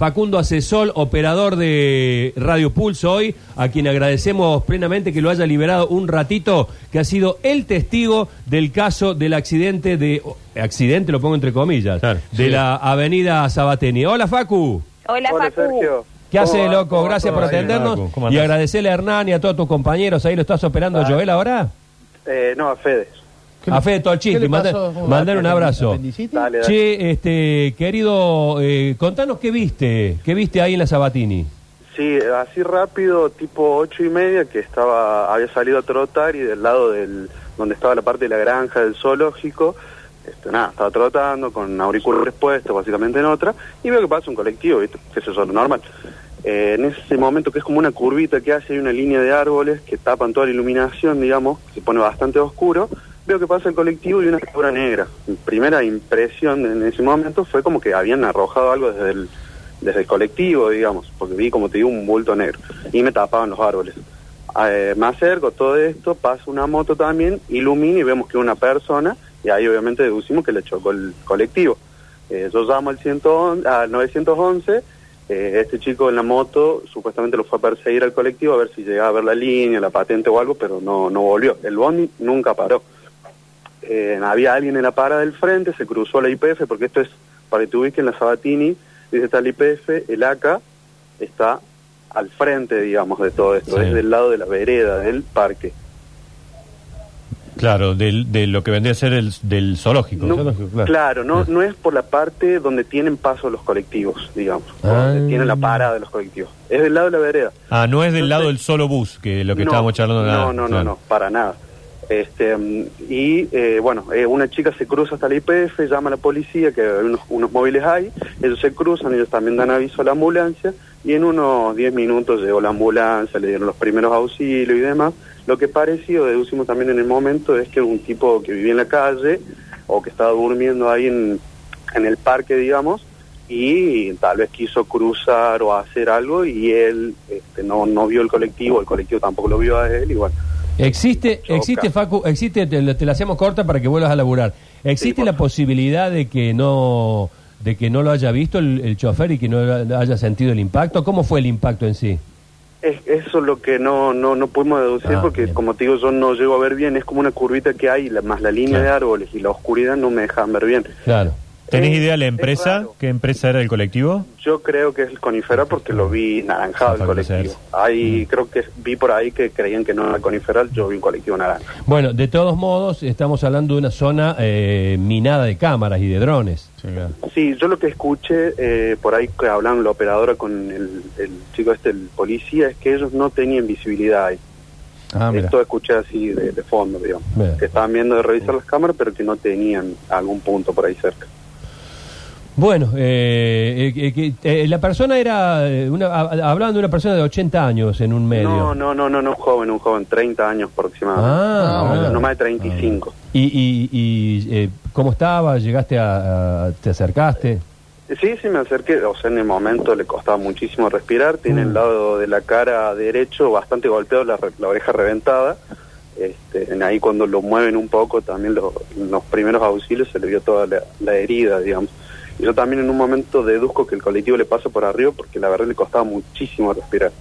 Facundo Asesol, operador de Radio Pulso hoy, a quien agradecemos plenamente que lo haya liberado un ratito, que ha sido el testigo del caso del accidente de... Accidente, lo pongo entre comillas, Claro, de sí. la avenida Sabatini. Hola, Facu. Hola, Hola, Facu. Sergio. ¿Qué ¿Cómo hace, loco? ¿Cómo va Gracias por atendernos. Y agradecerle a Hernán y a todos tus compañeros. Ahí lo estás operando, Joel, ahora. Eh, no, a Fede. A Fede ¿Qué Tolchiti, le manda- pasó? ¿Cómo mandar un abrazo. ¿Apendicitis? Dale, dale. Che, este, querido, eh, contanos qué viste, qué viste ahí en la Sabatini. Sí, así rápido, tipo ocho y media, que estaba, había salido a trotar y del lado del, donde estaba la parte de la granja del zoológico, este, nada, estaba trotando con auriculares puestos, básicamente en otra, y veo que pasa un colectivo, ¿viste? Que eso es lo normal. Eh, en ese momento que es como una curvita que hace, hay una línea de árboles que tapan toda la iluminación, digamos, que se pone bastante oscuro, veo que pasa el colectivo y una figura negra. Mi primera impresión en ese momento fue como que habían arrojado algo desde el, desde el colectivo, digamos, porque vi, como te digo, un bulto negro y me tapaban los árboles. Eh, me acerco, todo esto, pasa una moto también, ilumina y vemos que una persona y ahí obviamente deducimos que le chocó el colectivo. Eh, yo llamo al, 111, al 911, eh, este chico en la moto supuestamente lo fue a perseguir al colectivo a ver si llegaba a ver la línea, la patente o algo, pero no, no volvió. El bondi nunca paró. Eh, había alguien en la parada del frente, se cruzó la IPF, porque esto es, para que te ubiques en la Sabatini, dice está la IPF, el ACA está al frente, digamos, de todo esto, Sí. es del lado de la vereda, del parque. Claro, del- de, lo que vendría a ser el del zoológico. No, Zoológico, claro, no, no es por la parte donde tienen paso los colectivos, digamos, o Ah. donde tienen la parada de los colectivos. Es del lado de la vereda. Ah, no es del Entonces- lado del solo bus, que lo que No, estábamos charlando. No, nada, no, no, claro. no, para nada. Este, y eh, bueno, eh, una chica se cruza hasta la IPF, llama a la policía, que unos, unos móviles hay, ellos se cruzan, ellos también dan aviso a la ambulancia, y en unos 10 minutos llegó la ambulancia, le dieron los primeros auxilios y demás. Lo que pareció, deducimos también en el momento, es que un tipo que vivía en la calle, o que estaba durmiendo ahí en, en el parque, digamos, y tal vez quiso cruzar o hacer algo, y él este, no, no vio el colectivo, el colectivo tampoco lo vio a él, y bueno. Existe, Choca. existe, Facu, existe, te, la hacemos corta para que vuelvas a laburar. ¿Existe la posibilidad de que no de que no lo haya visto el, el chofer y que no haya sentido el impacto? ¿Cómo fue el impacto en sí? Es, eso es lo que no, no, no pudimos deducir Ah, porque, bien. como te digo, yo no llego a ver bien. Es como una curvita que hay, la- más la línea Claro. de árboles y la oscuridad no me dejan ver bien. Claro. ¿Tenés Eh, idea de la es empresa? ¿Qué empresa era el colectivo? Yo creo que es el Conifera porque lo vi naranjado el colectivo. Ahí creo que vi por ahí que creían que no era Coniferal, yo vi un colectivo naranja. Bueno, de todos modos, estamos hablando de una zona eh, minada de cámaras y de drones. Sí, yo lo que escuché eh, por ahí que hablan la operadora con el, el chico este, el policía, es que ellos no tenían visibilidad ahí. Ah. Esto escuché así de, de fondo, digamos. Que estaban viendo de revisar las cámaras, pero que no tenían algún punto por ahí cerca. Bueno, eh, eh, que- eh, la persona era, eh, una, ha- hablaban de una persona de 80 años en un medio. No, no, no, no, no, un joven, un joven, 30 años aproximadamente. Ah, no, bueno. no más de 35. ¿Y, y, y, eh, cómo estaba? ¿Llegaste a, a- te acercaste? Sí, sí, me acerqué, o sea, en el momento le costaba muchísimo respirar, tiene Mm. el lado de la cara derecho bastante golpeado, la, re- la oreja reventada. Este, en ahí cuando lo mueven un poco, también lo- en los primeros auxilios se le vio toda la, la herida, digamos. Yo también en un momento deduzco que el colectivo le pasa por arriba porque la verdad le costaba muchísimo respirar.